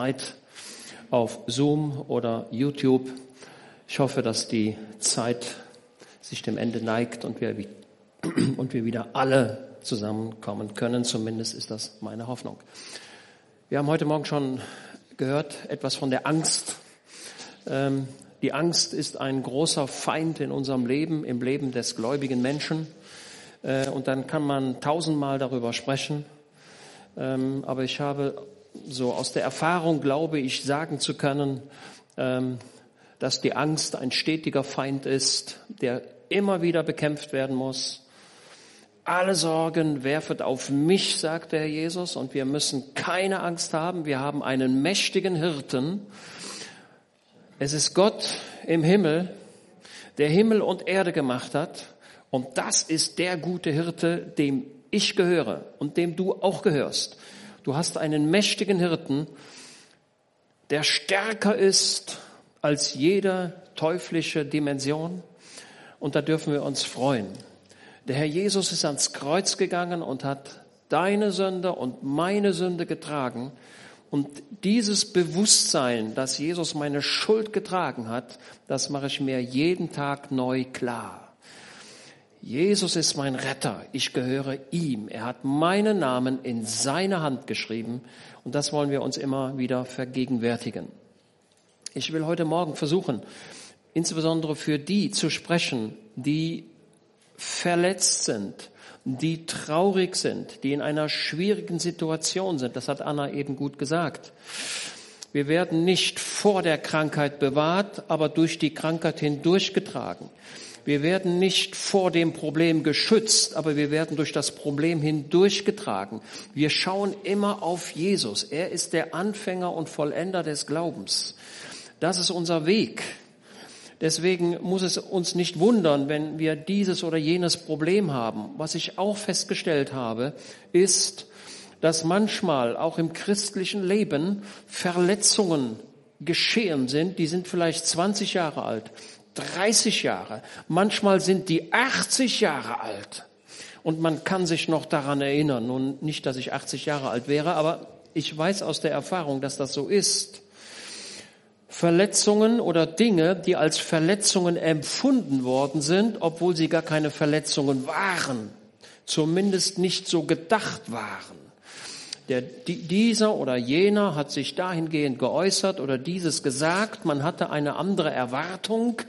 Zeit auf Zoom oder YouTube. Ich hoffe, dass die Zeit sich dem Ende neigt und wir, und wir wieder alle zusammenkommen können. Zumindest ist das meine Hoffnung. Wir haben heute Morgen schon gehört etwas von der Angst. Ähm, die Angst ist ein großer Feind in unserem Leben, im Leben des gläubigen Menschen. Äh, und dann kann man tausendmal darüber sprechen. Ähm, aber ich habe so aus der Erfahrung, glaube ich, sagen zu können, ähm, dass die Angst ein stetiger Feind ist, der immer wieder bekämpft werden muss. Alle Sorgen werfet auf mich, sagt der Herr Jesus, und wir müssen keine Angst haben. Wir haben einen mächtigen Hirten. Es ist Gott im Himmel, der Himmel und Erde gemacht hat. Und das ist der gute Hirte, dem ich gehöre und dem du auch gehörst. Du hast einen mächtigen Hirten, der stärker ist als jede teuflische Dimension. Und da dürfen wir uns freuen. Der Herr Jesus ist ans Kreuz gegangen und hat deine Sünde und meine Sünde getragen. Und dieses Bewusstsein, dass Jesus meine Schuld getragen hat, das mache ich mir jeden Tag neu klar. Jesus ist mein Retter. Ich gehöre ihm. Er hat meinen Namen in seine Hand geschrieben. Und das wollen wir uns immer wieder vergegenwärtigen. Ich will heute Morgen versuchen, insbesondere für die zu sprechen, die verletzt sind, die traurig sind, die in einer schwierigen Situation sind. Das hat Anna eben gut gesagt. Wir werden nicht vor der Krankheit bewahrt, aber durch die Krankheit hindurchgetragen. Wir werden nicht vor dem Problem geschützt, aber wir werden durch das Problem hindurchgetragen. Wir schauen immer auf Jesus. Er ist der Anfänger und Vollender des Glaubens. Das ist unser Weg. Deswegen muss es uns nicht wundern, wenn wir dieses oder jenes Problem haben. Was ich auch festgestellt habe, ist, dass manchmal auch im christlichen Leben Verletzungen geschehen sind, die sind vielleicht 20 Jahre alt, 30 Jahre, manchmal sind die 80 Jahre alt. Und man kann sich noch daran erinnern. Nun nicht, dass ich 80 Jahre alt wäre, aber ich weiß aus der Erfahrung, dass das so ist. Verletzungen oder Dinge, die als Verletzungen empfunden worden sind, obwohl sie gar keine Verletzungen waren, zumindest nicht so gedacht waren. Der, dieser oder jener hat sich dahingehend geäußert oder dieses gesagt, man hatte eine andere Erwartung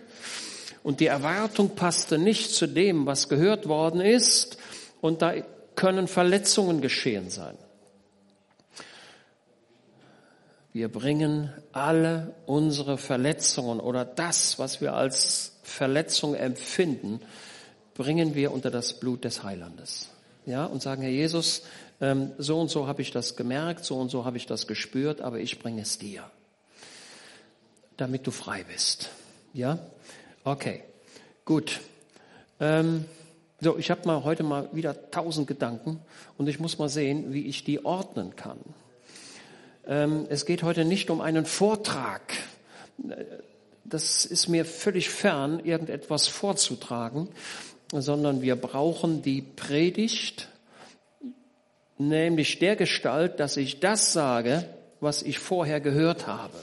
und die Erwartung passte nicht zu dem, was gehört worden ist und da können Verletzungen geschehen sein. Wir bringen alle unsere Verletzungen oder das, was wir als Verletzung empfinden, bringen wir unter das Blut des Heilandes. Ja, und sagen, Herr Jesus, ähm, so und so habe ich das gemerkt, so und so habe ich das gespürt, aber ich bringe es dir, damit du frei bist. Ja, Okay, gut. Ähm, so, ich habe mal heute mal wieder tausend Gedanken und ich muss mal sehen, wie ich die ordnen kann. Ähm, es geht heute nicht um einen Vortrag. Das ist mir völlig fern, irgendetwas vorzutragen, sondern wir brauchen die Predigt, nämlich der Gestalt, dass ich das sage, was ich vorher gehört habe.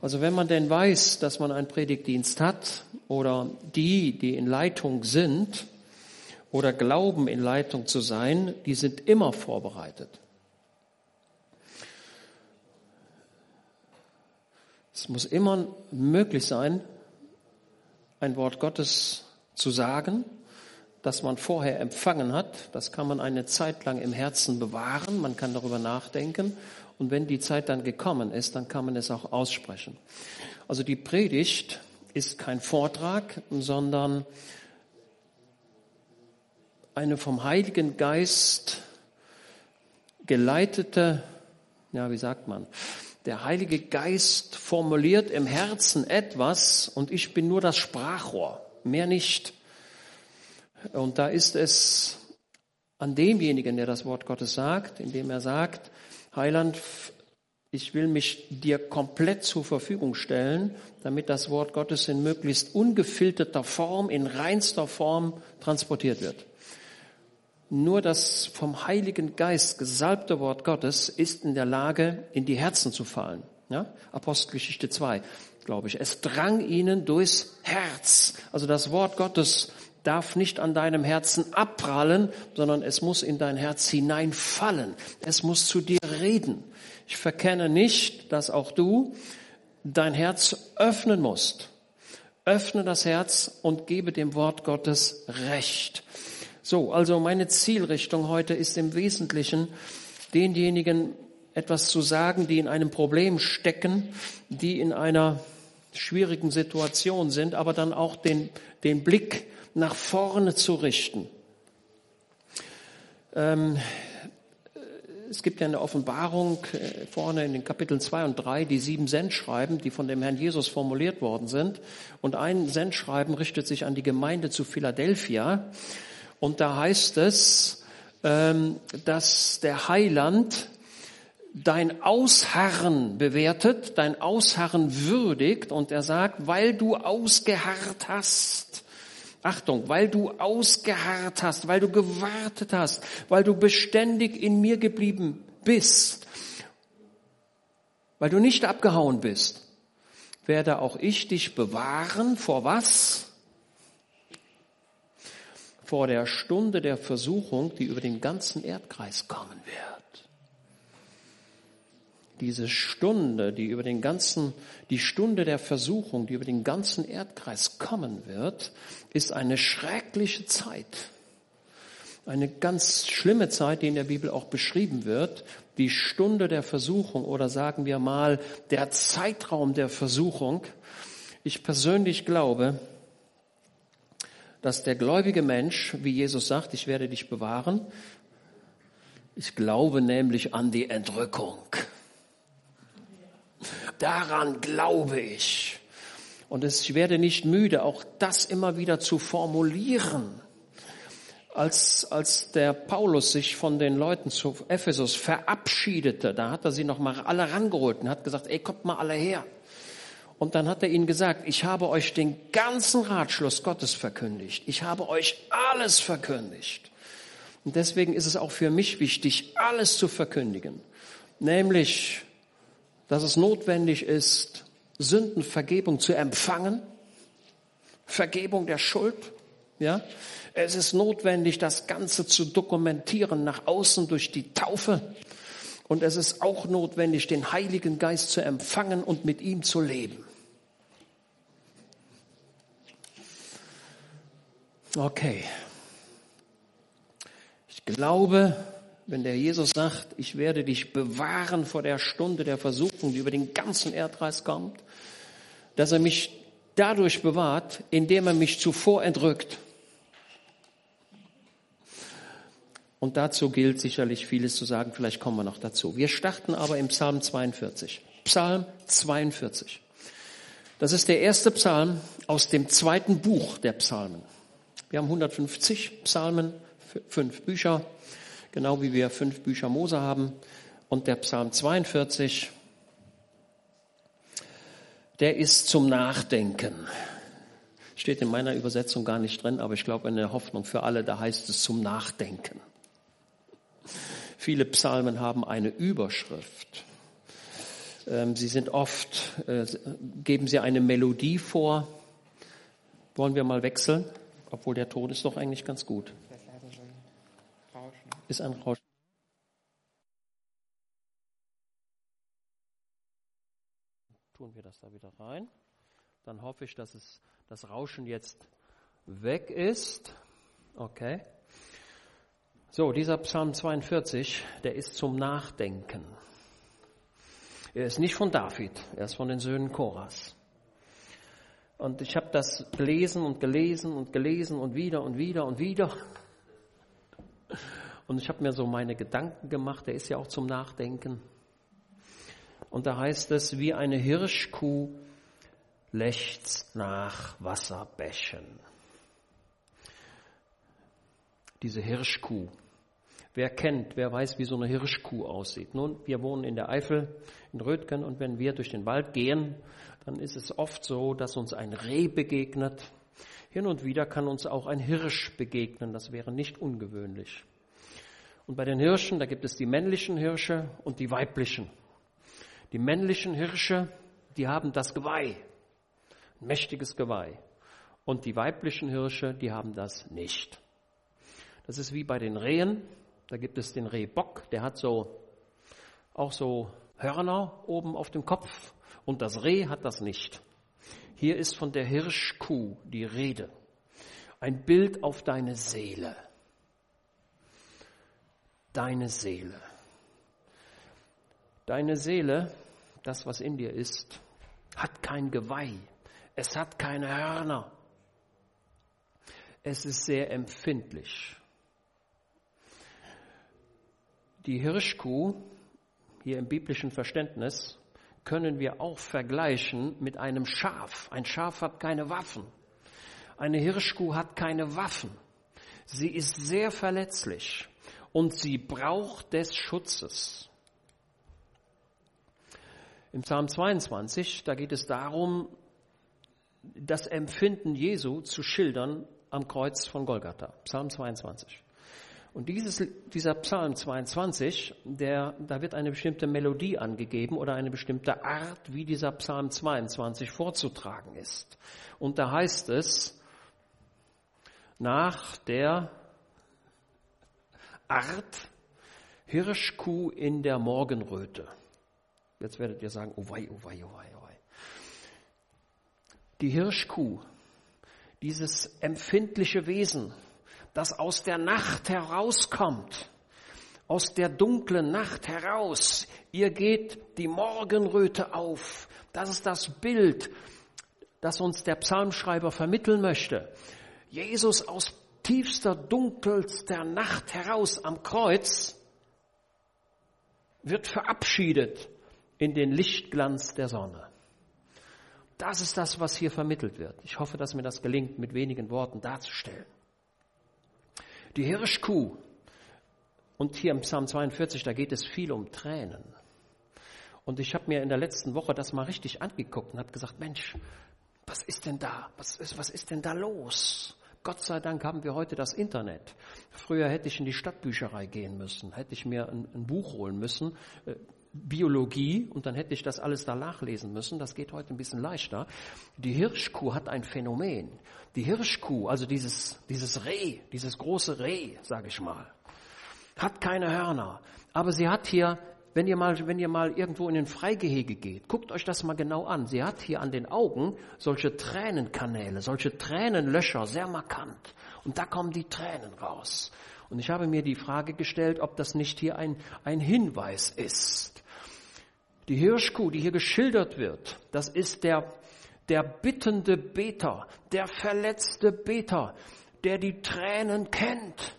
Also wenn man denn weiß, dass man einen Predigtdienst hat oder die, die in Leitung sind oder glauben, in Leitung zu sein, die sind immer vorbereitet. Es muss immer möglich sein, ein Wort Gottes zu sagen, das man vorher empfangen hat. Das kann man eine Zeit lang im Herzen bewahren. Man kann darüber nachdenken und wenn die Zeit dann gekommen ist, dann kann man es auch aussprechen. Also die Predigt ist kein Vortrag, sondern eine vom Heiligen Geist geleitete, ja, wie sagt man, der Heilige Geist formuliert im Herzen etwas und ich bin nur das Sprachrohr, mehr nicht. Und da ist es an demjenigen, der das Wort Gottes sagt, indem er sagt, Heiland, ich will mich dir komplett zur Verfügung stellen, damit das Wort Gottes in möglichst ungefilterter Form, in reinster Form transportiert wird. nur das vom Heiligen Geist gesalbte Wort Gottes ist in der Lage, in die Herzen zu fallen. Ja? Apostelgeschichte 2, glaube ich. Es drang ihnen durchs Herz. Also das Wort Gottes darf nicht an deinem Herzen abprallen, sondern es muss in dein Herz hineinfallen. Es muss zu dir reden. Ich verkenne nicht, dass auch du dein Herz öffnen musst. Öffne das Herz und gebe dem Wort Gottes Recht. So, also meine Zielrichtung heute ist im Wesentlichen, denjenigen etwas zu sagen, die in einem Problem stecken, die in einer schwierigen Situation sind, aber dann auch den, den Blick nach vorne zu richten. Ähm, es gibt ja eine Offenbarung äh, vorne in den Kapiteln 2 und 3, die sieben Sendschreiben, die von dem Herrn Jesus formuliert worden sind. Und ein Sendschreiben richtet sich an die Gemeinde zu Philadelphia. Und da heißt es, ähm, dass der Heiland dein Ausharren bewertet, dein Ausharren würdigt und er sagt, weil du ausgeharrt hast, Achtung, weil du ausgeharrt hast, weil du gewartet hast, weil du beständig in mir geblieben bist, weil du nicht abgehauen bist, werde auch ich dich bewahren vor was? Vor der Stunde der Versuchung, die über den ganzen Erdkreis kommen wird diese Stunde, die über den ganzen, die Stunde der Versuchung, die über den ganzen Erdkreis kommen wird, ist eine schreckliche Zeit. Eine ganz schlimme Zeit, die in der Bibel auch beschrieben wird. Die Stunde der Versuchung oder sagen wir mal der Zeitraum der Versuchung. Ich persönlich glaube, dass der gläubige Mensch, wie Jesus sagt, ich werde dich bewahren, ich glaube nämlich an die Entrückung. Daran glaube ich. Und ich werde nicht müde, auch das immer wieder zu formulieren. Als, als der Paulus sich von den Leuten zu Ephesus verabschiedete, da hat er sie noch mal alle rangeholt und hat gesagt, ey, kommt mal alle her. Und dann hat er ihnen gesagt, ich habe euch den ganzen Ratschluss Gottes verkündigt. Ich habe euch alles verkündigt. Und deswegen ist es auch für mich wichtig, alles zu verkündigen. Nämlich dass es notwendig ist, Sündenvergebung zu empfangen, Vergebung der Schuld, ja. Es ist notwendig, das Ganze zu dokumentieren nach außen durch die Taufe. Und es ist auch notwendig, den Heiligen Geist zu empfangen und mit ihm zu leben. Okay. Ich glaube, wenn der Jesus sagt, ich werde dich bewahren vor der Stunde der Versuchung, die über den ganzen Erdkreis kommt, dass er mich dadurch bewahrt, indem er mich zuvor entrückt. Und dazu gilt sicherlich vieles zu sagen, vielleicht kommen wir noch dazu. Wir starten aber im Psalm 42. Psalm 42. Das ist der erste Psalm aus dem zweiten Buch der Psalmen. Wir haben 150 Psalmen, fünf Bücher genau wie wir fünf Bücher Mose haben. Und der Psalm 42, der ist zum Nachdenken. Steht in meiner Übersetzung gar nicht drin, aber ich glaube in der Hoffnung für alle, da heißt es zum Nachdenken. Viele Psalmen haben eine Überschrift. Ähm, sie sind oft, äh, geben sie eine Melodie vor. Wollen wir mal wechseln? Obwohl der Ton ist doch eigentlich ganz gut ist ein Rauschen. Tun wir das da wieder rein. Dann hoffe ich, dass es, das Rauschen jetzt weg ist. Okay. So, dieser Psalm 42, der ist zum Nachdenken. Er ist nicht von David, er ist von den Söhnen Koras. Und ich habe das gelesen und gelesen und gelesen und wieder und wieder und wieder. Und ich habe mir so meine Gedanken gemacht, der ist ja auch zum Nachdenken. Und da heißt es, wie eine Hirschkuh lechzt nach Wasserbächen. Diese Hirschkuh. Wer kennt, wer weiß, wie so eine Hirschkuh aussieht? Nun, wir wohnen in der Eifel, in Rötgen, und wenn wir durch den Wald gehen, dann ist es oft so, dass uns ein Reh begegnet. Hin und wieder kann uns auch ein Hirsch begegnen, das wäre nicht ungewöhnlich. Und bei den Hirschen, da gibt es die männlichen Hirsche und die weiblichen. Die männlichen Hirsche, die haben das Geweih, ein mächtiges Geweih. Und die weiblichen Hirsche, die haben das nicht. Das ist wie bei den Rehen. Da gibt es den Rehbock, der hat so, auch so Hörner oben auf dem Kopf. Und das Reh hat das nicht. Hier ist von der Hirschkuh die Rede. Ein Bild auf deine Seele deine Seele. Deine Seele, das was in dir ist, hat kein Geweih. Es hat keine Hörner. Es ist sehr empfindlich. Die Hirschkuh, hier im biblischen Verständnis, können wir auch vergleichen mit einem Schaf. Ein Schaf hat keine Waffen. Eine Hirschkuh hat keine Waffen. Sie ist sehr verletzlich und sie braucht des Schutzes. Im Psalm 22, da geht es darum, das Empfinden Jesu zu schildern am Kreuz von Golgatha. Psalm 22. Und dieses, dieser Psalm 22, der, da wird eine bestimmte Melodie angegeben oder eine bestimmte Art, wie dieser Psalm 22 vorzutragen ist. Und da heißt es, nach der Art Hirschkuh in der Morgenröte. Jetzt werdet ihr sagen, oh wei, oh wei, oh wei, oh wei. Die Hirschkuh, dieses empfindliche Wesen, das aus der Nacht herauskommt, aus der dunklen Nacht heraus, ihr geht die Morgenröte auf. Das ist das Bild, das uns der Psalmschreiber vermitteln möchte. Jesus aus tiefster, dunkelster Nacht heraus am Kreuz wird verabschiedet in den Lichtglanz der Sonne. Das ist das, was hier vermittelt wird. Ich hoffe, dass mir das gelingt, mit wenigen Worten darzustellen. Die Hirschkuh, und hier im Psalm 42, da geht es viel um Tränen. Und ich habe mir in der letzten Woche das mal richtig angeguckt und habe gesagt, Mensch, was ist denn da? Was ist, was ist denn da los? Gott sei Dank haben wir heute das Internet. Früher hätte ich in die Stadtbücherei gehen müssen, hätte ich mir ein, ein Buch holen müssen, äh, Biologie, und dann hätte ich das alles da nachlesen müssen. Das geht heute ein bisschen leichter. Die Hirschkuh hat ein Phänomen. Die Hirschkuh, also dieses, dieses Reh, dieses große Reh, sage ich mal, hat keine Hörner, aber sie hat hier wenn ihr mal, wenn ihr mal irgendwo in den Freigehege geht, guckt euch das mal genau an. Sie hat hier an den Augen solche Tränenkanäle, solche Tränenlöcher, sehr markant. Und da kommen die Tränen raus. Und ich habe mir die Frage gestellt, ob das nicht hier ein, ein Hinweis ist. Die Hirschkuh, die hier geschildert wird, das ist der, der bittende Beter, der verletzte Beter, der die Tränen kennt.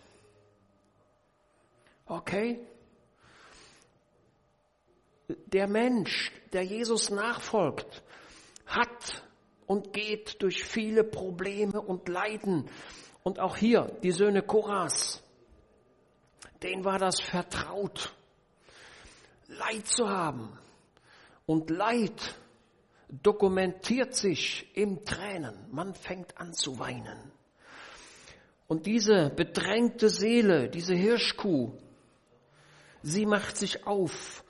Okay? Der Mensch, der Jesus nachfolgt, hat und geht durch viele Probleme und Leiden. Und auch hier die Söhne Koras, denen war das vertraut, Leid zu haben. Und Leid dokumentiert sich im Tränen. Man fängt an zu weinen. Und diese bedrängte Seele, diese Hirschkuh, sie macht sich auf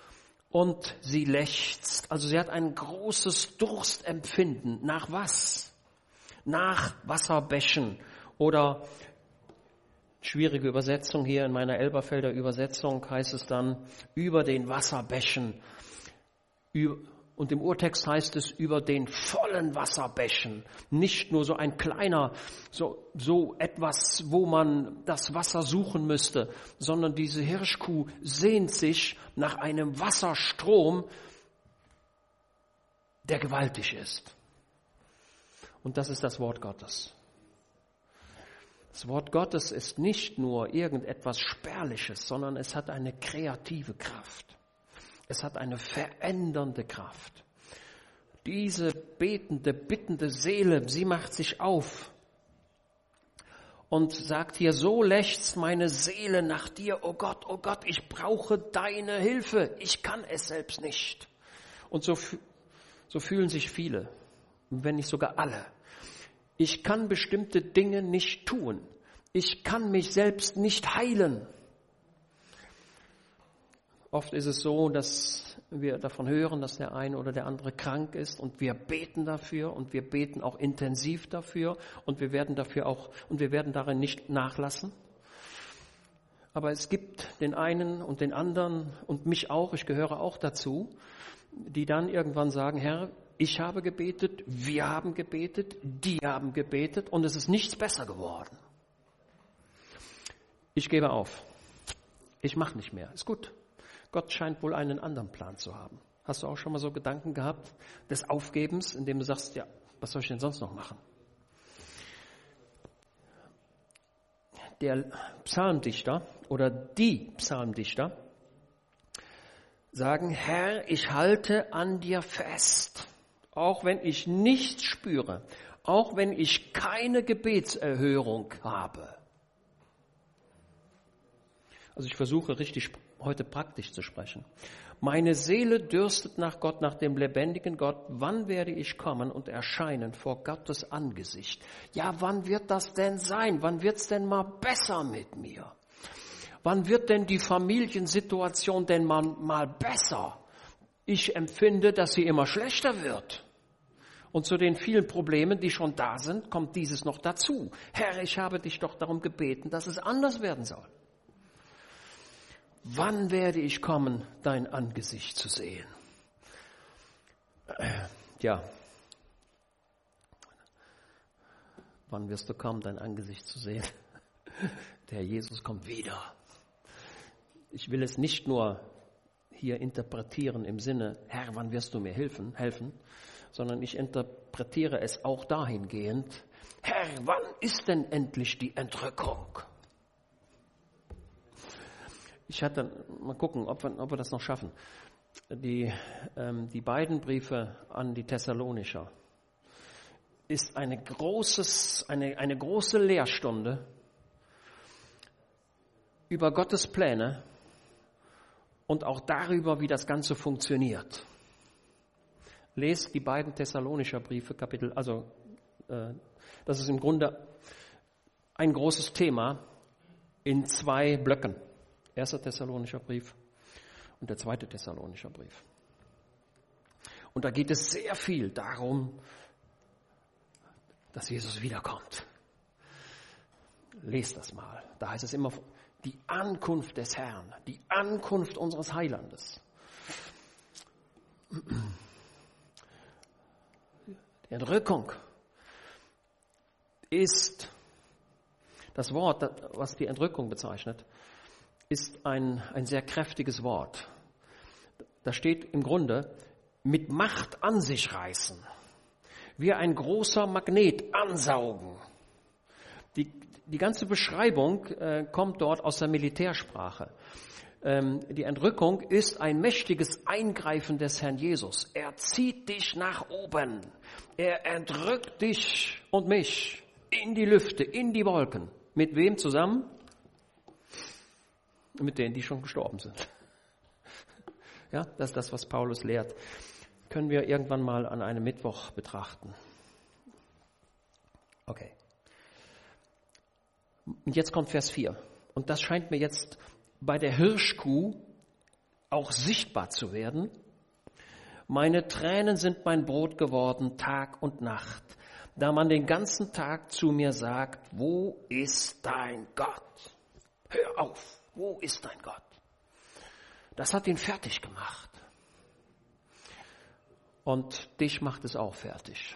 und sie lechzt. Also sie hat ein großes Durstempfinden. Nach was? Nach Wasserbächen oder schwierige Übersetzung hier in meiner Elberfelder Übersetzung heißt es dann über den Wasserbächen. Und im Urtext heißt es über den vollen Wasserbächen. Nicht nur so ein kleiner, so, so etwas, wo man das Wasser suchen müsste, sondern diese Hirschkuh sehnt sich nach einem Wasserstrom, der gewaltig ist. Und das ist das Wort Gottes. Das Wort Gottes ist nicht nur irgendetwas Spärliches, sondern es hat eine kreative Kraft. Es hat eine verändernde Kraft. Diese betende, bittende Seele, sie macht sich auf und sagt hier, so lechzt meine Seele nach dir, oh Gott, oh Gott, ich brauche deine Hilfe, ich kann es selbst nicht. Und so, so fühlen sich viele, wenn nicht sogar alle. Ich kann bestimmte Dinge nicht tun. Ich kann mich selbst nicht heilen. Oft ist es so, dass wir davon hören, dass der eine oder der andere krank ist und wir beten dafür und wir beten auch intensiv dafür und wir werden dafür auch und wir werden darin nicht nachlassen. Aber es gibt den einen und den anderen und mich auch, ich gehöre auch dazu, die dann irgendwann sagen, Herr, ich habe gebetet, wir haben gebetet, die haben gebetet und es ist nichts besser geworden. Ich gebe auf. Ich mache nicht mehr. Ist gut. Gott scheint wohl einen anderen Plan zu haben. Hast du auch schon mal so Gedanken gehabt des Aufgebens, indem du sagst, ja, was soll ich denn sonst noch machen? Der Psalmdichter oder die Psalmdichter sagen, Herr, ich halte an dir fest, auch wenn ich nichts spüre, auch wenn ich keine Gebetserhörung habe. Also ich versuche richtig heute praktisch zu sprechen. Meine Seele dürstet nach Gott, nach dem lebendigen Gott. Wann werde ich kommen und erscheinen vor Gottes Angesicht? Ja, wann wird das denn sein? Wann wird's denn mal besser mit mir? Wann wird denn die Familiensituation denn mal, mal besser? Ich empfinde, dass sie immer schlechter wird. Und zu den vielen Problemen, die schon da sind, kommt dieses noch dazu. Herr, ich habe dich doch darum gebeten, dass es anders werden soll. Wann werde ich kommen, dein Angesicht zu sehen? Ja. Wann wirst du kommen, dein Angesicht zu sehen? Der Jesus kommt wieder. Ich will es nicht nur hier interpretieren im Sinne, Herr, wann wirst du mir helfen, helfen, sondern ich interpretiere es auch dahingehend, Herr, wann ist denn endlich die Entrückung? Ich hatte, mal gucken, ob wir, ob wir das noch schaffen. Die, ähm, die beiden Briefe an die Thessalonicher ist eine, großes, eine, eine große Lehrstunde über Gottes Pläne und auch darüber, wie das Ganze funktioniert. Lest die beiden Thessalonischer Briefe, Kapitel, also äh, das ist im Grunde ein großes Thema in zwei Blöcken. Erster Thessalonischer Brief und der zweite Thessalonischer Brief. Und da geht es sehr viel darum, dass Jesus wiederkommt. Lest das mal. Da heißt es immer die Ankunft des Herrn, die Ankunft unseres Heilandes. Die Entrückung ist das Wort, was die Entrückung bezeichnet, ist ein, ein sehr kräftiges Wort. Da steht im Grunde, mit Macht an sich reißen, wie ein großer Magnet ansaugen. Die, die ganze Beschreibung äh, kommt dort aus der Militärsprache. Ähm, die Entrückung ist ein mächtiges Eingreifen des Herrn Jesus. Er zieht dich nach oben. Er entrückt dich und mich in die Lüfte, in die Wolken. Mit wem zusammen? Mit denen, die schon gestorben sind. Ja, das ist das, was Paulus lehrt. Können wir irgendwann mal an einem Mittwoch betrachten. Okay. Und jetzt kommt Vers 4. Und das scheint mir jetzt bei der Hirschkuh auch sichtbar zu werden. Meine Tränen sind mein Brot geworden, Tag und Nacht, da man den ganzen Tag zu mir sagt, wo ist dein Gott? Hör auf. Wo ist dein Gott? Das hat ihn fertig gemacht. Und dich macht es auch fertig.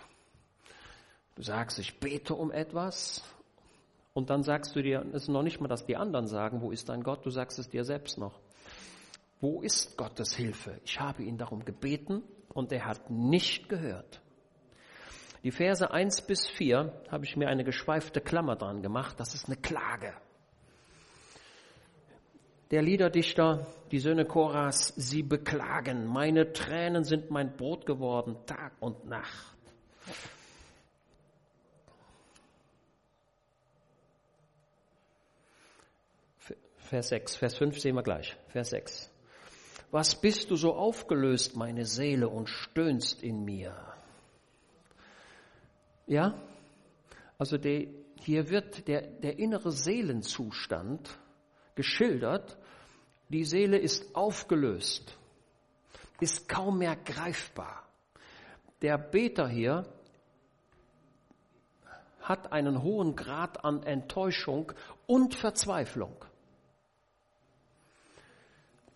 Du sagst, ich bete um etwas und dann sagst du dir, es ist noch nicht mal, dass die anderen sagen, wo ist dein Gott, du sagst es dir selbst noch. Wo ist Gottes Hilfe? Ich habe ihn darum gebeten und er hat nicht gehört. Die Verse 1 bis 4 habe ich mir eine geschweifte Klammer dran gemacht, das ist eine Klage der Liederdichter, die Söhne Koras, sie beklagen, meine Tränen sind mein Brot geworden, Tag und Nacht. Vers 6, Vers 5 sehen wir gleich. Vers 6. Was bist du so aufgelöst, meine Seele, und stöhnst in mir? Ja? Also der, hier wird der, der innere Seelenzustand geschildert Die Seele ist aufgelöst, ist kaum mehr greifbar. Der Beter hier hat einen hohen Grad an Enttäuschung und Verzweiflung.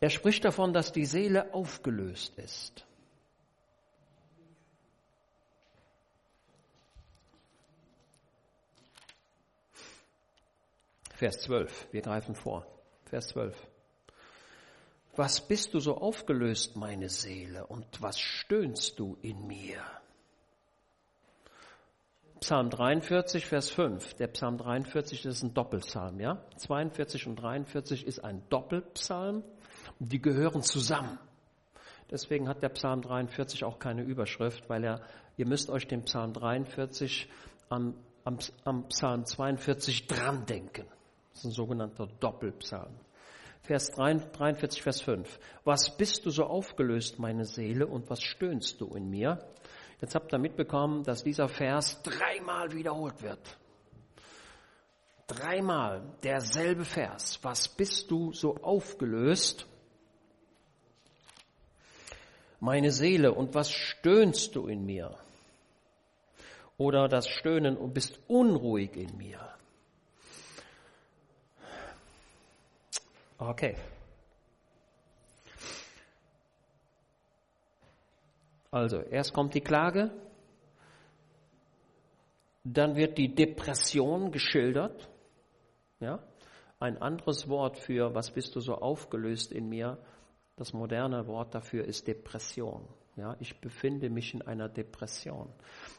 Er spricht davon, dass die Seele aufgelöst ist. Vers 12, wir greifen vor. Vers 12. Was bist du so aufgelöst, meine Seele, und was stöhnst du in mir? Psalm 43, Vers 5. Der Psalm 43 ist ein Doppelpsalm, ja? 42 und 43 ist ein Doppelpsalm. Die gehören zusammen. Deswegen hat der Psalm 43 auch keine Überschrift, weil er, ihr müsst euch den Psalm 43 am, am, am Psalm 42 dran denken. Das ist ein sogenannter Doppelpsalm. Vers 43, Vers 5. Was bist du so aufgelöst, meine Seele, und was stöhnst du in mir? Jetzt habt ihr mitbekommen, dass dieser Vers dreimal wiederholt wird. Dreimal derselbe Vers. Was bist du so aufgelöst? Meine Seele, und was stöhnst du in mir? Oder das Stöhnen und bist unruhig in mir. Okay. Also, erst kommt die Klage, dann wird die Depression geschildert. Ja? Ein anderes Wort für, was bist du so aufgelöst in mir, das moderne Wort dafür ist Depression. Ja, ich befinde mich in einer Depression.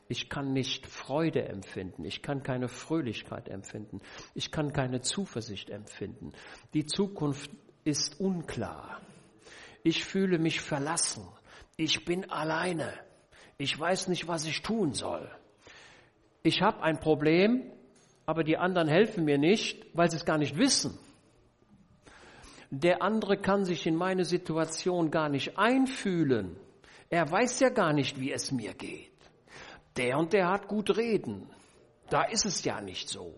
Ich kann nicht Freude empfinden. Ich kann keine Fröhlichkeit empfinden. Ich kann keine Zuversicht empfinden. Die Zukunft ist unklar. Ich fühle mich verlassen. Ich bin alleine. Ich weiß nicht, was ich tun soll. Ich habe ein Problem, aber die anderen helfen mir nicht, weil sie es gar nicht wissen. Der andere kann sich in meine Situation gar nicht einfühlen er weiß ja gar nicht, wie es mir geht. Der und der hat gut reden. Da ist es ja nicht so.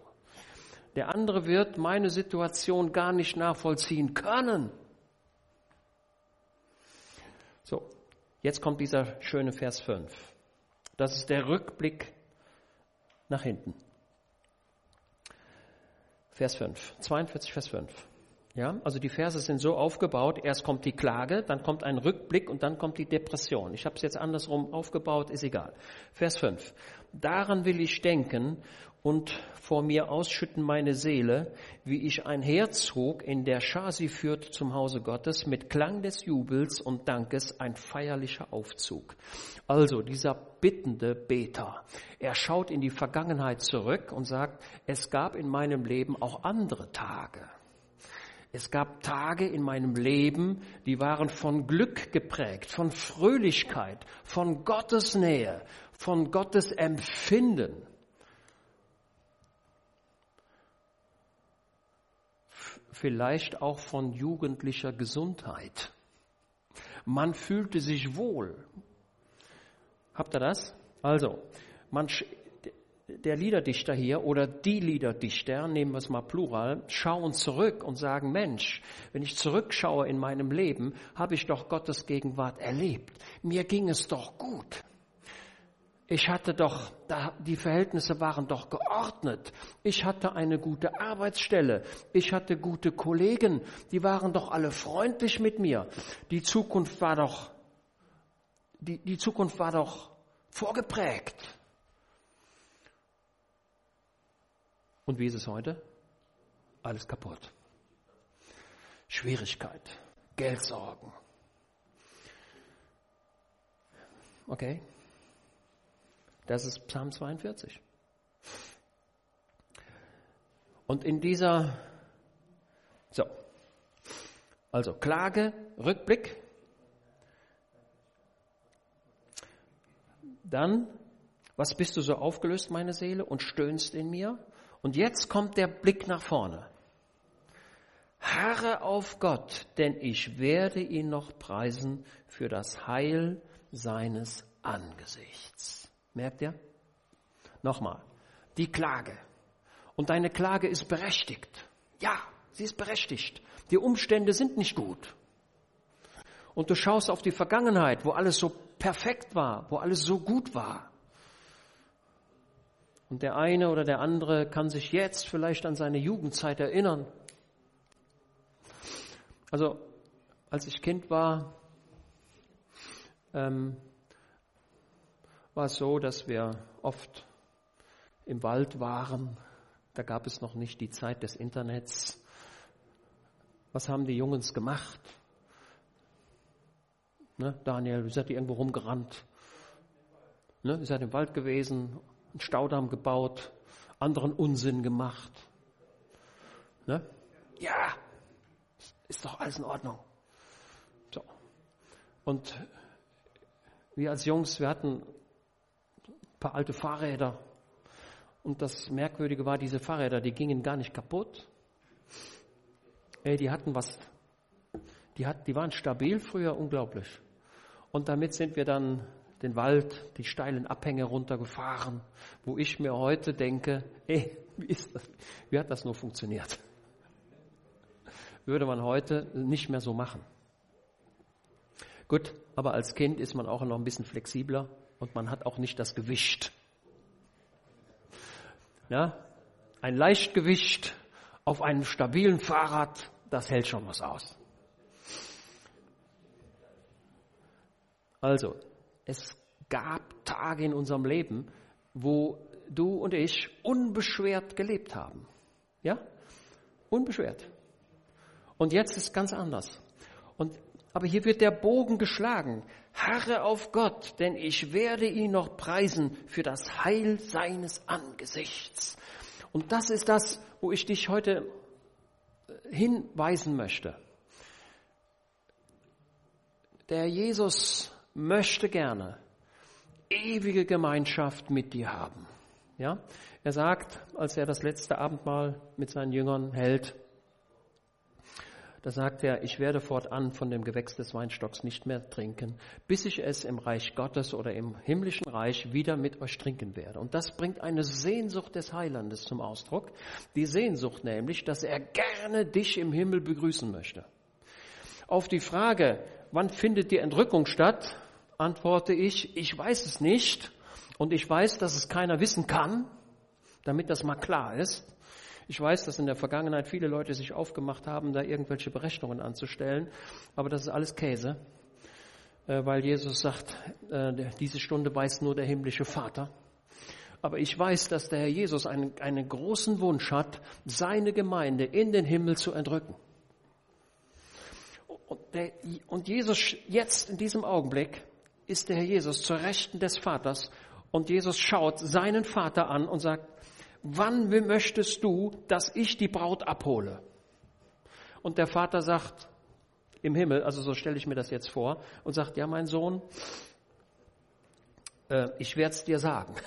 Der andere wird meine Situation gar nicht nachvollziehen können. So, jetzt kommt dieser schöne Vers 5. Das ist der Rückblick nach hinten. Vers 5, 42, Vers 5. Ja, also die Verse sind so aufgebaut, erst kommt die Klage, dann kommt ein Rückblick und dann kommt die Depression. Ich habe es jetzt andersrum aufgebaut, ist egal. Vers 5. Daran will ich denken und vor mir ausschütten meine Seele, wie ich einherzog in der Schar sie führt zum Hause Gottes mit Klang des Jubels und Dankes ein feierlicher Aufzug. Also dieser bittende Beter, er schaut in die Vergangenheit zurück und sagt, es gab in meinem Leben auch andere Tage. Es gab Tage in meinem Leben, die waren von Glück geprägt, von Fröhlichkeit, von Gottes Nähe, von Gottes Empfinden. Vielleicht auch von jugendlicher Gesundheit. Man fühlte sich wohl. Habt ihr das? Also, man, der Liederdichter hier oder die Liederdichter, nehmen wir es mal plural, schauen zurück und sagen, Mensch, wenn ich zurückschaue in meinem Leben, habe ich doch Gottes Gegenwart erlebt. Mir ging es doch gut. Ich hatte doch, die Verhältnisse waren doch geordnet. Ich hatte eine gute Arbeitsstelle. Ich hatte gute Kollegen. Die waren doch alle freundlich mit mir. Die Zukunft war doch, die, die Zukunft war doch vorgeprägt. Und wie ist es heute? Alles kaputt. Schwierigkeit, Geldsorgen. Okay? Das ist Psalm 42. Und in dieser, so, also Klage, Rückblick, dann, was bist du so aufgelöst, meine Seele, und stöhnst in mir? Und jetzt kommt der Blick nach vorne. Harre auf Gott, denn ich werde ihn noch preisen für das Heil seines Angesichts. Merkt ihr? Nochmal. Die Klage. Und deine Klage ist berechtigt. Ja, die ist berechtigt. Die Umstände sind nicht gut. Und du schaust auf die Vergangenheit, wo alles so perfekt war, wo alles so gut war. Und der eine oder der andere kann sich jetzt vielleicht an seine Jugendzeit erinnern. Also, als ich Kind war, ähm, war es so, dass wir oft im Wald waren. Da gab es noch nicht die Zeit des Internets. Was haben die Jungs gemacht? Ne, Daniel, wie seid ihr irgendwo rumgerannt? Ne, ihr seid im Wald gewesen, einen Staudamm gebaut, anderen Unsinn gemacht. Ne? Ja, ist doch alles in Ordnung. So. Und wir als Jungs, wir hatten ein paar alte Fahrräder. Und das Merkwürdige war, diese Fahrräder, die gingen gar nicht kaputt. Ey, die hatten was, die, hat, die waren stabil früher, unglaublich. Und damit sind wir dann den Wald, die steilen Abhänge runtergefahren, wo ich mir heute denke, ey, wie, ist das, wie hat das nur funktioniert? Würde man heute nicht mehr so machen. Gut, aber als Kind ist man auch noch ein bisschen flexibler und man hat auch nicht das Gewicht. Ja, ein Leichtgewicht auf einem stabilen Fahrrad, das hält schon was aus. Also, es gab Tage in unserem Leben, wo du und ich unbeschwert gelebt haben. Ja? Unbeschwert. Und jetzt ist es ganz anders. Und, aber hier wird der Bogen geschlagen. Harre auf Gott, denn ich werde ihn noch preisen für das Heil seines Angesichts. Und das ist das, wo ich dich heute hinweisen möchte. Der Jesus möchte gerne ewige Gemeinschaft mit dir haben. Ja? Er sagt, als er das letzte Abendmahl mit seinen Jüngern hält, da sagt er, ich werde fortan von dem Gewächs des Weinstocks nicht mehr trinken, bis ich es im Reich Gottes oder im himmlischen Reich wieder mit euch trinken werde. Und das bringt eine Sehnsucht des Heilandes zum Ausdruck. Die Sehnsucht nämlich, dass er gerne dich im Himmel begrüßen möchte. Auf die Frage, wann findet die Entrückung statt, antworte ich, ich weiß es nicht und ich weiß, dass es keiner wissen kann, damit das mal klar ist. Ich weiß, dass in der Vergangenheit viele Leute sich aufgemacht haben, da irgendwelche Berechnungen anzustellen, aber das ist alles Käse, äh, weil Jesus sagt, äh, diese Stunde weiß nur der himmlische Vater. Aber ich weiß, dass der Herr Jesus einen, einen großen Wunsch hat, seine Gemeinde in den Himmel zu entrücken. Und, der, und Jesus jetzt in diesem Augenblick ist der Herr Jesus zur Rechten des Vaters und Jesus schaut seinen Vater an und sagt, wann möchtest du, dass ich die Braut abhole? Und der Vater sagt im Himmel, also so stelle ich mir das jetzt vor, und sagt, ja mein Sohn, äh, ich werde es dir sagen.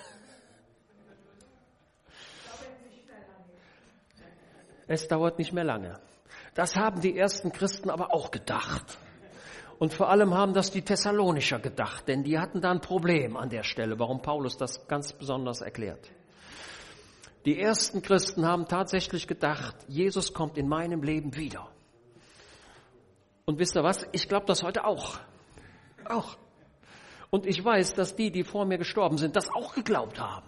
Es dauert nicht mehr lange. Das haben die ersten Christen aber auch gedacht. Und vor allem haben das die Thessalonicher gedacht, denn die hatten da ein Problem an der Stelle, warum Paulus das ganz besonders erklärt. Die ersten Christen haben tatsächlich gedacht, Jesus kommt in meinem Leben wieder. Und wisst ihr was? Ich glaube das heute auch. Auch. Und ich weiß, dass die, die vor mir gestorben sind, das auch geglaubt haben.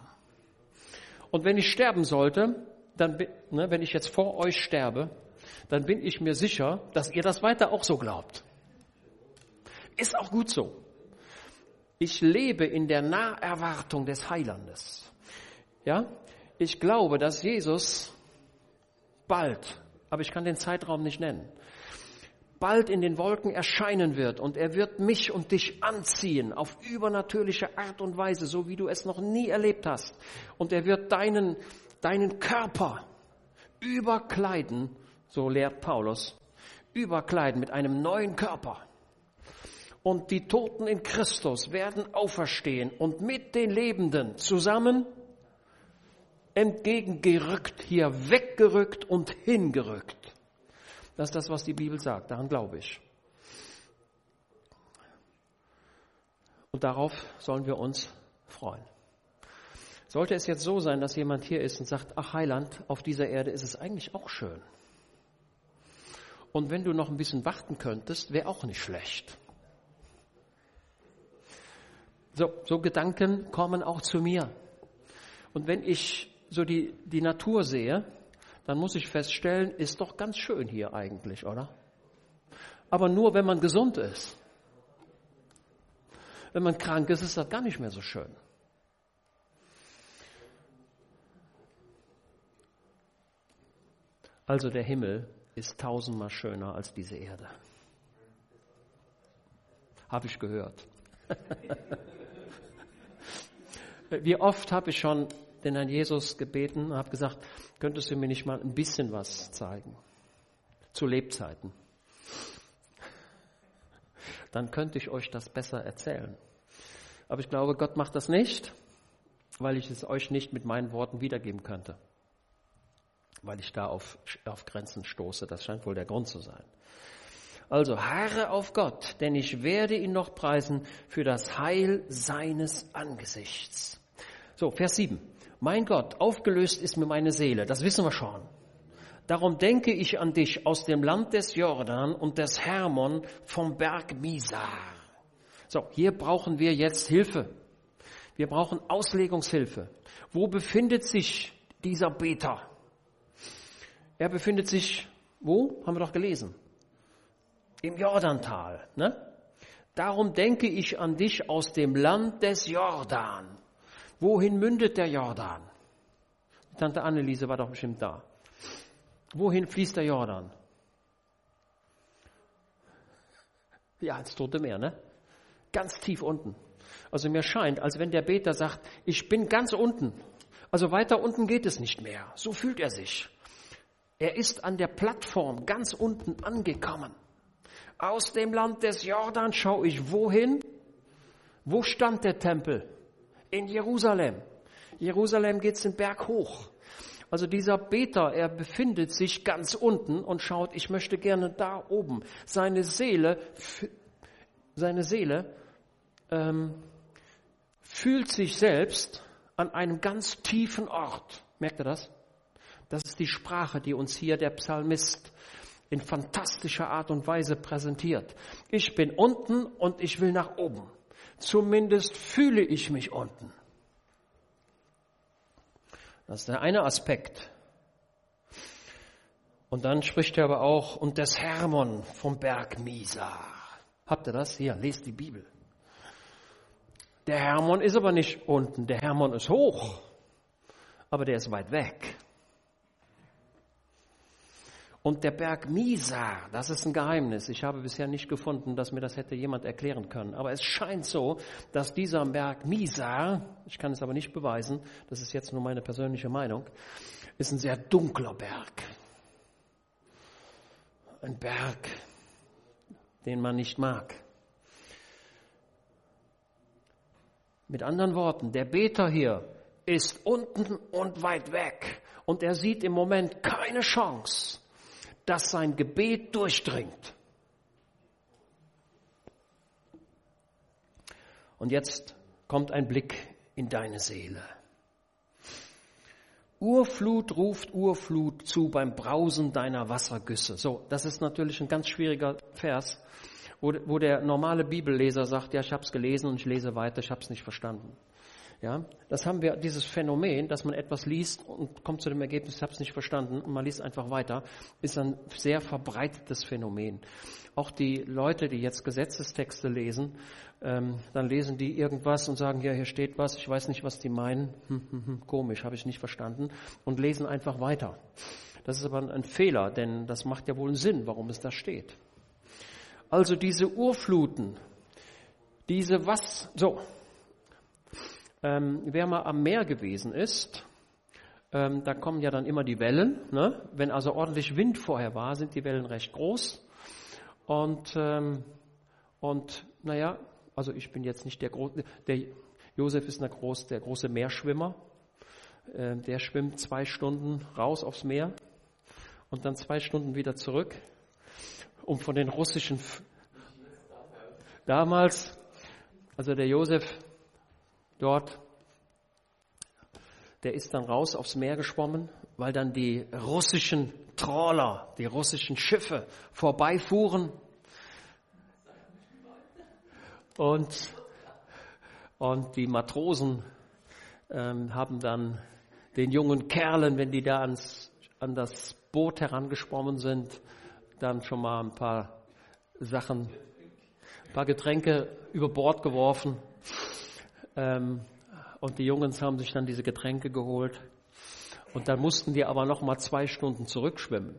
Und wenn ich sterben sollte, dann, ne, wenn ich jetzt vor euch sterbe, dann bin ich mir sicher, dass ihr das weiter auch so glaubt. Ist auch gut so. Ich lebe in der Naherwartung des Heilandes. Ja? Ich glaube, dass Jesus bald, aber ich kann den Zeitraum nicht nennen, bald in den Wolken erscheinen wird und er wird mich und dich anziehen auf übernatürliche Art und Weise, so wie du es noch nie erlebt hast. Und er wird deinen, deinen Körper überkleiden, so lehrt Paulus, überkleiden mit einem neuen Körper und die Toten in Christus werden auferstehen und mit den Lebenden zusammen entgegengerückt, hier weggerückt und hingerückt. Das ist das, was die Bibel sagt, daran glaube ich. Und darauf sollen wir uns freuen. Sollte es jetzt so sein, dass jemand hier ist und sagt, ach Heiland, auf dieser Erde ist es eigentlich auch schön. Und wenn du noch ein bisschen warten könntest, wäre auch nicht schlecht. So, so Gedanken kommen auch zu mir. Und wenn ich so die, die Natur sehe, dann muss ich feststellen, ist doch ganz schön hier eigentlich, oder? Aber nur, wenn man gesund ist. Wenn man krank ist, ist das gar nicht mehr so schön. Also der Himmel ist tausendmal schöner als diese Erde. Habe ich gehört. Wie oft habe ich schon den Herrn Jesus gebeten und habe gesagt, könntest du mir nicht mal ein bisschen was zeigen? Zu Lebzeiten. Dann könnte ich euch das besser erzählen. Aber ich glaube, Gott macht das nicht, weil ich es euch nicht mit meinen Worten wiedergeben könnte weil ich da auf, auf Grenzen stoße. Das scheint wohl der Grund zu sein. Also harre auf Gott, denn ich werde ihn noch preisen für das Heil seines Angesichts. So, Vers 7. Mein Gott, aufgelöst ist mir meine Seele, das wissen wir schon. Darum denke ich an dich aus dem Land des Jordan und des Hermon vom Berg Misar. So, hier brauchen wir jetzt Hilfe. Wir brauchen Auslegungshilfe. Wo befindet sich dieser Beter? Er befindet sich, wo? Haben wir doch gelesen. Im Jordantal. Ne? Darum denke ich an dich aus dem Land des Jordan. Wohin mündet der Jordan? Tante Anneliese war doch bestimmt da. Wohin fließt der Jordan? Ja, ins Tote Meer, ne? Ganz tief unten. Also mir scheint, als wenn der Beter sagt, ich bin ganz unten. Also weiter unten geht es nicht mehr. So fühlt er sich. Er ist an der Plattform ganz unten angekommen. Aus dem Land des Jordan schaue ich wohin? Wo stand der Tempel? In Jerusalem. Jerusalem geht's den Berg hoch. Also dieser Beter, er befindet sich ganz unten und schaut, ich möchte gerne da oben. Seine Seele, seine Seele ähm, fühlt sich selbst an einem ganz tiefen Ort. Merkt ihr das? Das ist die Sprache, die uns hier der Psalmist in fantastischer Art und Weise präsentiert. Ich bin unten und ich will nach oben. Zumindest fühle ich mich unten. Das ist der eine Aspekt. Und dann spricht er aber auch, und des Hermon vom Berg Misa. Habt ihr das? Hier, lest die Bibel. Der Hermon ist aber nicht unten, der Hermon ist hoch, aber der ist weit weg. Und der Berg Misa, das ist ein Geheimnis. Ich habe bisher nicht gefunden, dass mir das hätte jemand erklären können. Aber es scheint so, dass dieser Berg Misa, ich kann es aber nicht beweisen, das ist jetzt nur meine persönliche Meinung, ist ein sehr dunkler Berg. Ein Berg, den man nicht mag. Mit anderen Worten, der Beter hier ist unten und weit weg und er sieht im Moment keine Chance dass sein Gebet durchdringt. Und jetzt kommt ein Blick in deine Seele. Urflut ruft Urflut zu beim Brausen deiner Wassergüsse. So, das ist natürlich ein ganz schwieriger Vers, wo, wo der normale Bibelleser sagt, ja, ich habe es gelesen und ich lese weiter, ich habe es nicht verstanden. Ja, das haben wir, dieses Phänomen, dass man etwas liest und kommt zu dem Ergebnis, ich habe es nicht verstanden und man liest einfach weiter, ist ein sehr verbreitetes Phänomen. Auch die Leute, die jetzt Gesetzestexte lesen, ähm, dann lesen die irgendwas und sagen, ja, hier steht was, ich weiß nicht, was die meinen, hm, hm, hm, komisch, habe ich nicht verstanden und lesen einfach weiter. Das ist aber ein Fehler, denn das macht ja wohl einen Sinn, warum es da steht. Also diese Urfluten, diese was, so, ähm, wer mal am Meer gewesen ist, ähm, da kommen ja dann immer die Wellen. Ne? Wenn also ordentlich Wind vorher war, sind die Wellen recht groß. Und, ähm, und naja, also ich bin jetzt nicht der große, der Josef ist der, groß, der große Meerschwimmer. Äh, der schwimmt zwei Stunden raus aufs Meer und dann zwei Stunden wieder zurück, um von den russischen damals, also der Josef dort, der ist dann raus aufs Meer geschwommen, weil dann die russischen Trawler, die russischen Schiffe vorbeifuhren und, und die Matrosen ähm, haben dann den jungen Kerlen, wenn die da ans, an das Boot herangeschwommen sind, dann schon mal ein paar Sachen, ein paar Getränke über Bord geworfen. Ähm, und die Jungs haben sich dann diese Getränke geholt. Und dann mussten die aber noch mal zwei Stunden zurückschwimmen.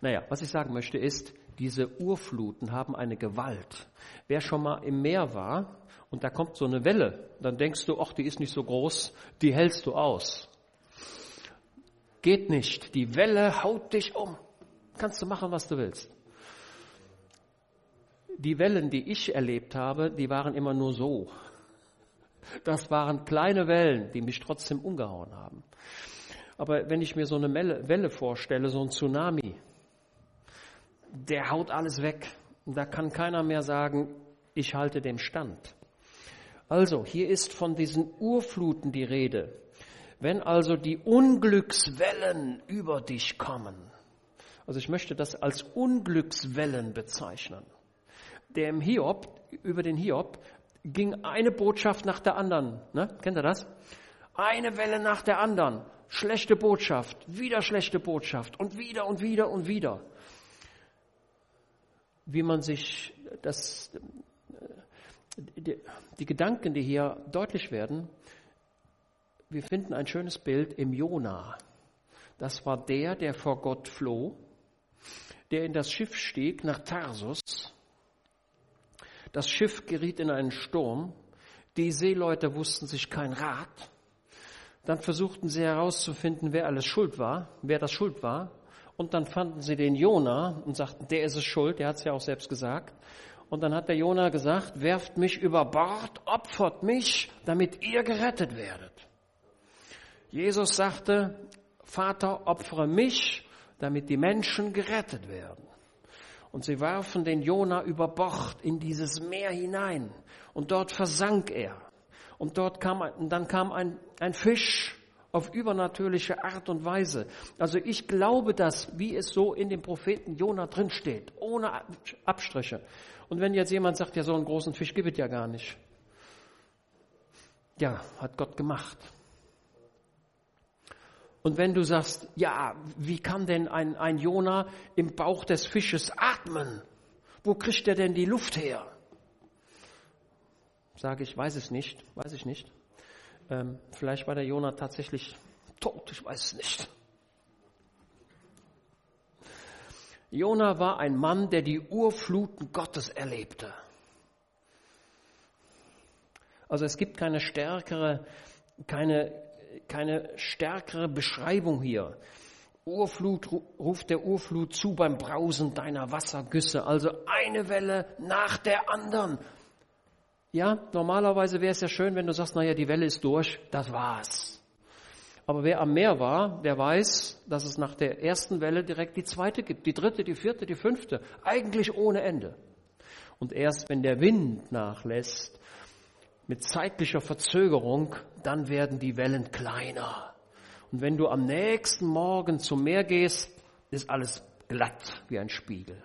Naja, was ich sagen möchte ist, diese Urfluten haben eine Gewalt. Wer schon mal im Meer war und da kommt so eine Welle, dann denkst du, ach, die ist nicht so groß, die hältst du aus. Geht nicht. Die Welle haut dich um. Kannst du machen, was du willst. Die Wellen, die ich erlebt habe, die waren immer nur so. Das waren kleine Wellen, die mich trotzdem umgehauen haben. Aber wenn ich mir so eine Welle vorstelle, so ein Tsunami, der haut alles weg. Da kann keiner mehr sagen, ich halte den Stand. Also, hier ist von diesen Urfluten die Rede. Wenn also die Unglückswellen über dich kommen, also ich möchte das als Unglückswellen bezeichnen. Der im Hiob, über den Hiob, ging eine Botschaft nach der anderen. Ne? Kennt ihr das? Eine Welle nach der anderen. Schlechte Botschaft, wieder schlechte Botschaft und wieder und wieder und wieder wie man sich das, die, die Gedanken, die hier deutlich werden, wir finden ein schönes Bild im Jona. Das war der, der vor Gott floh, der in das Schiff stieg nach Tarsus. Das Schiff geriet in einen Sturm. Die Seeleute wussten sich kein Rat. Dann versuchten sie herauszufinden, wer alles schuld war, wer das schuld war. Und dann fanden sie den Jona und sagten, der ist es schuld, der hat es ja auch selbst gesagt. Und dann hat der Jona gesagt, werft mich über Bord, opfert mich, damit ihr gerettet werdet. Jesus sagte, Vater, opfere mich, damit die Menschen gerettet werden. Und sie warfen den Jona über Bord in dieses Meer hinein. Und dort versank er. Und dort kam, und dann kam ein, ein Fisch auf übernatürliche Art und Weise. Also ich glaube das, wie es so in dem Propheten Jona drin steht, ohne Abstriche. Und wenn jetzt jemand sagt, ja, so einen großen Fisch gibt es ja gar nicht. Ja, hat Gott gemacht. Und wenn du sagst, ja, wie kann denn ein, ein Jona im Bauch des Fisches atmen? Wo kriegt er denn die Luft her? Sage ich, weiß es nicht, weiß ich nicht. Ähm, vielleicht war der Jonah tatsächlich tot, ich weiß es nicht. Jonah war ein Mann, der die Urfluten Gottes erlebte. Also es gibt keine stärkere, keine, keine stärkere Beschreibung hier. Urflut ruft der Urflut zu beim Brausen deiner Wassergüsse. Also eine Welle nach der anderen. Ja, normalerweise wäre es ja schön, wenn du sagst, naja, die Welle ist durch, das war's. Aber wer am Meer war, der weiß, dass es nach der ersten Welle direkt die zweite gibt, die dritte, die vierte, die fünfte, eigentlich ohne Ende. Und erst wenn der Wind nachlässt, mit zeitlicher Verzögerung, dann werden die Wellen kleiner. Und wenn du am nächsten Morgen zum Meer gehst, ist alles glatt wie ein Spiegel.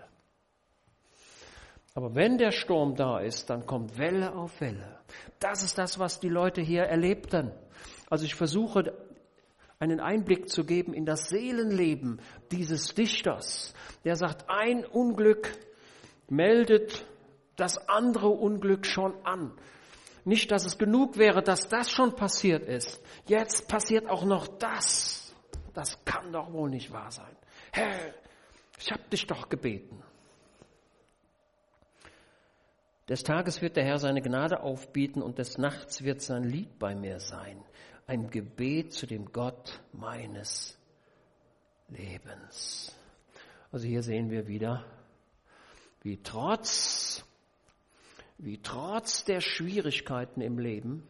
Aber wenn der Sturm da ist, dann kommt Welle auf Welle. Das ist das, was die Leute hier erlebten. Also ich versuche einen Einblick zu geben in das Seelenleben dieses Dichters. Der sagt, ein Unglück meldet das andere Unglück schon an. Nicht, dass es genug wäre, dass das schon passiert ist. Jetzt passiert auch noch das. Das kann doch wohl nicht wahr sein. Herr, ich habe dich doch gebeten. Des Tages wird der Herr seine Gnade aufbieten und des Nachts wird sein Lied bei mir sein. Ein Gebet zu dem Gott meines Lebens. Also hier sehen wir wieder, wie trotz, wie trotz der Schwierigkeiten im Leben,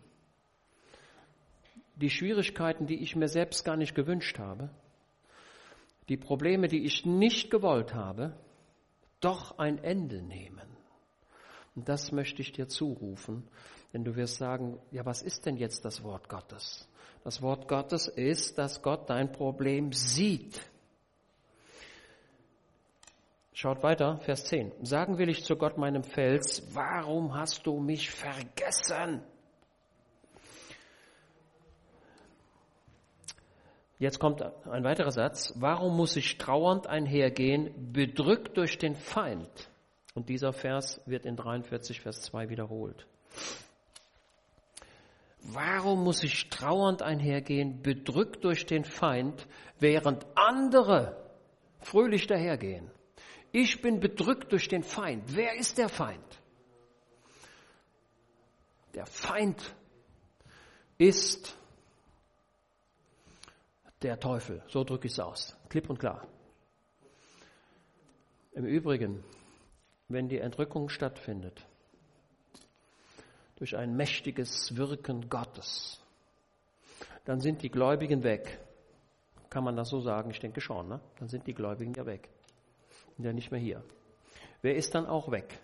die Schwierigkeiten, die ich mir selbst gar nicht gewünscht habe, die Probleme, die ich nicht gewollt habe, doch ein Ende nehmen. Und das möchte ich dir zurufen, Denn du wirst sagen, ja, was ist denn jetzt das Wort Gottes? Das Wort Gottes ist, dass Gott dein Problem sieht. Schaut weiter, Vers 10. Sagen will ich zu Gott meinem Fels, warum hast du mich vergessen? Jetzt kommt ein weiterer Satz. Warum muss ich trauernd einhergehen, bedrückt durch den Feind? Und dieser Vers wird in 43, Vers 2 wiederholt. Warum muss ich trauernd einhergehen, bedrückt durch den Feind, während andere fröhlich dahergehen? Ich bin bedrückt durch den Feind. Wer ist der Feind? Der Feind ist der Teufel. So drücke ich es aus. Klipp und klar. Im Übrigen, wenn die Entrückung stattfindet, durch ein mächtiges Wirken Gottes, dann sind die Gläubigen weg. Kann man das so sagen? Ich denke schon, ne? Dann sind die Gläubigen ja weg. Ja nicht mehr hier. Wer ist dann auch weg?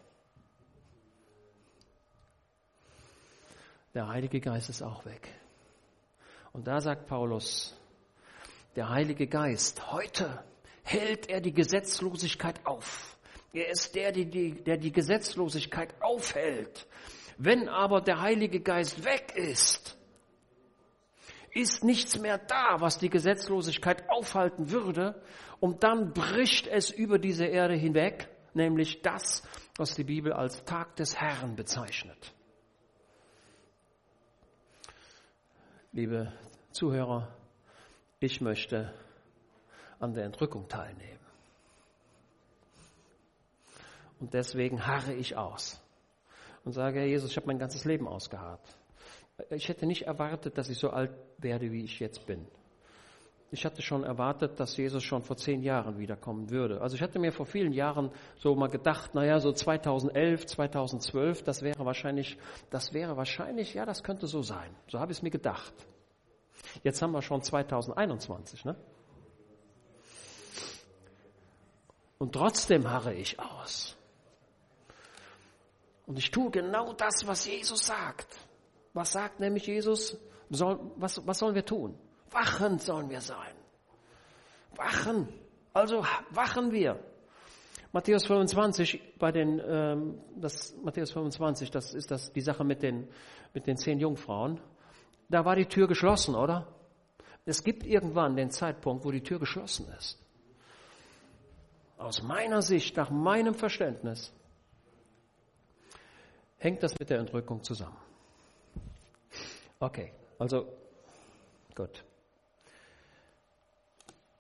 Der Heilige Geist ist auch weg. Und da sagt Paulus, der Heilige Geist, heute hält er die Gesetzlosigkeit auf. Er ist der, der die, der die Gesetzlosigkeit aufhält. Wenn aber der Heilige Geist weg ist, ist nichts mehr da, was die Gesetzlosigkeit aufhalten würde. Und dann bricht es über diese Erde hinweg, nämlich das, was die Bibel als Tag des Herrn bezeichnet. Liebe Zuhörer, ich möchte an der Entrückung teilnehmen. Und deswegen harre ich aus und sage, Herr Jesus, ich habe mein ganzes Leben ausgeharrt. Ich hätte nicht erwartet, dass ich so alt werde, wie ich jetzt bin. Ich hatte schon erwartet, dass Jesus schon vor zehn Jahren wiederkommen würde. Also ich hatte mir vor vielen Jahren so mal gedacht, naja, so 2011, 2012, das wäre wahrscheinlich, das wäre wahrscheinlich, ja, das könnte so sein. So habe ich es mir gedacht. Jetzt haben wir schon 2021, ne? Und trotzdem harre ich aus. Und ich tue genau das, was Jesus sagt. Was sagt nämlich Jesus? Was, was sollen wir tun? Wachend sollen wir sein. Wachen. Also wachen wir. Matthäus 25, bei den, ähm, das Matthäus 25, das ist das die Sache mit den mit den zehn Jungfrauen da war die Tür geschlossen, oder? Es gibt irgendwann den Zeitpunkt, wo die Tür geschlossen ist. Aus meiner Sicht, nach meinem Verständnis, hängt das mit der Entrückung zusammen. Okay, also gut.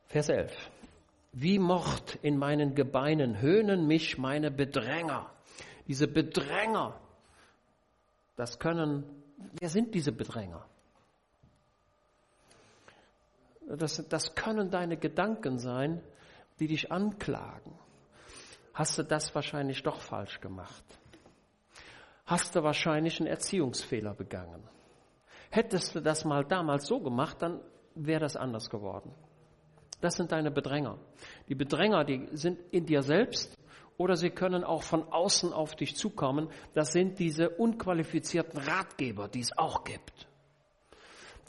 Vers 11. Wie Mord in meinen Gebeinen höhnen mich meine Bedränger. Diese Bedränger, das können, wer sind diese Bedränger? Das, das können deine Gedanken sein, die dich anklagen. Hast du das wahrscheinlich doch falsch gemacht? Hast du wahrscheinlich einen Erziehungsfehler begangen? Hättest du das mal damals so gemacht, dann wäre das anders geworden. Das sind deine Bedränger. Die Bedränger, die sind in dir selbst oder sie können auch von außen auf dich zukommen. Das sind diese unqualifizierten Ratgeber, die es auch gibt.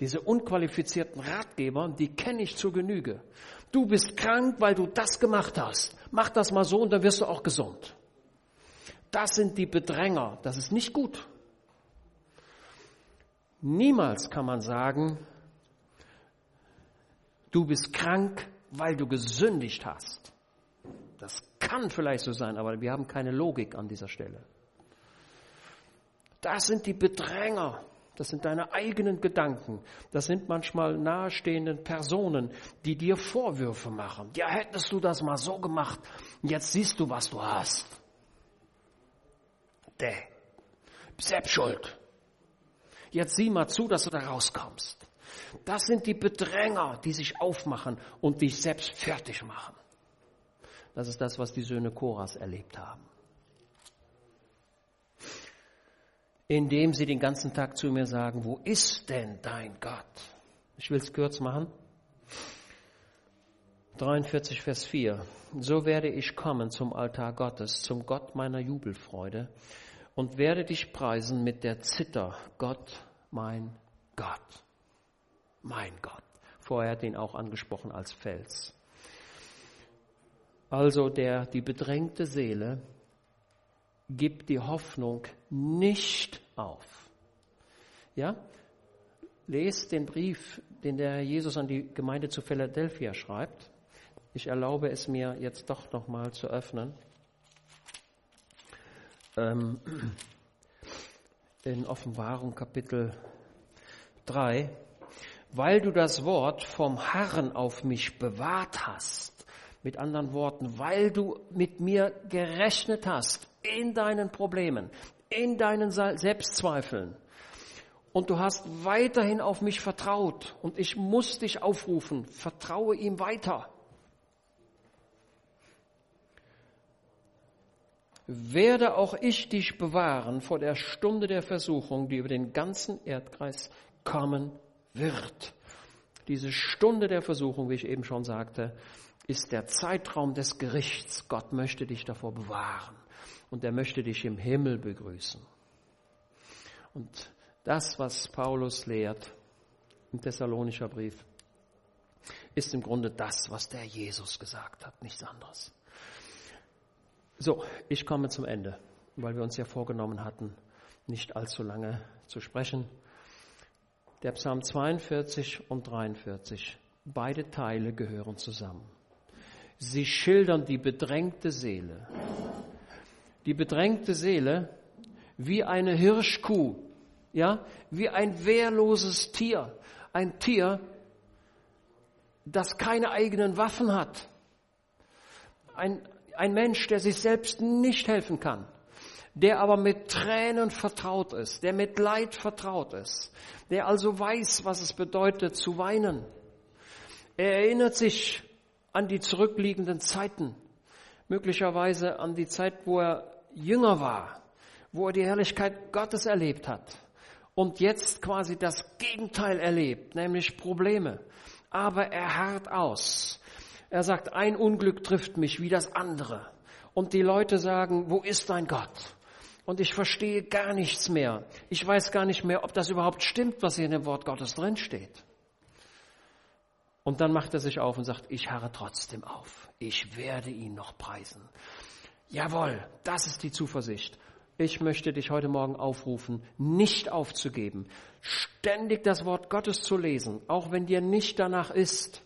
Diese unqualifizierten Ratgeber, die kenne ich zur Genüge. Du bist krank, weil du das gemacht hast. Mach das mal so und dann wirst du auch gesund. Das sind die Bedränger. Das ist nicht gut. Niemals kann man sagen, du bist krank, weil du gesündigt hast. Das kann vielleicht so sein, aber wir haben keine Logik an dieser Stelle. Das sind die Bedränger. Das sind deine eigenen Gedanken. Das sind manchmal nahestehenden Personen, die dir Vorwürfe machen. Ja, hättest du das mal so gemacht, jetzt siehst du, was du hast. Däh. Selbst schuld. Jetzt sieh mal zu, dass du da rauskommst. Das sind die Bedränger, die sich aufmachen und dich selbst fertig machen. Das ist das, was die Söhne Koras erlebt haben. indem sie den ganzen Tag zu mir sagen, wo ist denn dein Gott? Ich will es kurz machen. 43 Vers 4. So werde ich kommen zum Altar Gottes, zum Gott meiner Jubelfreude und werde dich preisen mit der Zither. Gott, mein Gott. Mein Gott. Vorher hat ihn auch angesprochen als Fels. Also der, die bedrängte Seele gibt die Hoffnung nicht auf. Ja? Lest den Brief, den der Jesus an die Gemeinde zu Philadelphia schreibt. Ich erlaube es mir jetzt doch nochmal zu öffnen. Ähm, in Offenbarung Kapitel 3. Weil du das Wort vom Herrn auf mich bewahrt hast. Mit anderen Worten, weil du mit mir gerechnet hast in deinen Problemen, in deinen Selbstzweifeln. Und du hast weiterhin auf mich vertraut und ich muss dich aufrufen, vertraue ihm weiter. Werde auch ich dich bewahren vor der Stunde der Versuchung, die über den ganzen Erdkreis kommen wird. Diese Stunde der Versuchung, wie ich eben schon sagte, ist der Zeitraum des Gerichts. Gott möchte dich davor bewahren und er möchte dich im Himmel begrüßen. Und das, was Paulus lehrt im Thessalonischer Brief, ist im Grunde das, was der Jesus gesagt hat, nichts anderes. So, ich komme zum Ende, weil wir uns ja vorgenommen hatten, nicht allzu lange zu sprechen. Der Psalm 42 und 43, beide Teile gehören zusammen. Sie schildern die bedrängte Seele. Die bedrängte Seele wie eine Hirschkuh, ja, wie ein wehrloses Tier. Ein Tier, das keine eigenen Waffen hat. Ein, ein Mensch, der sich selbst nicht helfen kann, der aber mit Tränen vertraut ist, der mit Leid vertraut ist, der also weiß, was es bedeutet zu weinen. Er erinnert sich an die zurückliegenden Zeiten, möglicherweise an die Zeit, wo er jünger war, wo er die Herrlichkeit Gottes erlebt hat und jetzt quasi das Gegenteil erlebt, nämlich Probleme. Aber er harrt aus. Er sagt, ein Unglück trifft mich wie das andere. Und die Leute sagen, wo ist dein Gott? Und ich verstehe gar nichts mehr. Ich weiß gar nicht mehr, ob das überhaupt stimmt, was hier in dem Wort Gottes drin steht. Und dann macht er sich auf und sagt, ich harre trotzdem auf. Ich werde ihn noch preisen. Jawohl, das ist die Zuversicht. Ich möchte dich heute Morgen aufrufen, nicht aufzugeben, ständig das Wort Gottes zu lesen, auch wenn dir nicht danach ist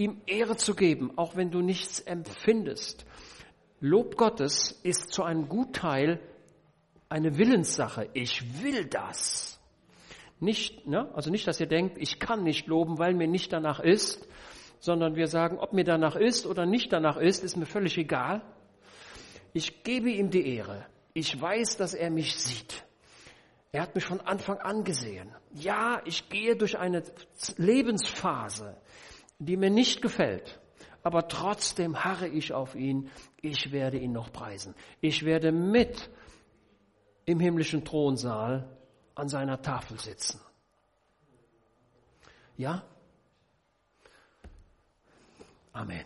ihm Ehre zu geben, auch wenn du nichts empfindest. Lob Gottes ist zu einem Gutteil eine Willenssache. Ich will das. Nicht, ne? also nicht, dass ihr denkt, ich kann nicht loben, weil mir nicht danach ist, sondern wir sagen, ob mir danach ist oder nicht danach ist, ist mir völlig egal. Ich gebe ihm die Ehre. Ich weiß, dass er mich sieht. Er hat mich von Anfang an gesehen. Ja, ich gehe durch eine Lebensphase, die mir nicht gefällt, aber trotzdem harre ich auf ihn, ich werde ihn noch preisen. Ich werde mit im himmlischen Thronsaal an seiner Tafel sitzen. Ja? Amen.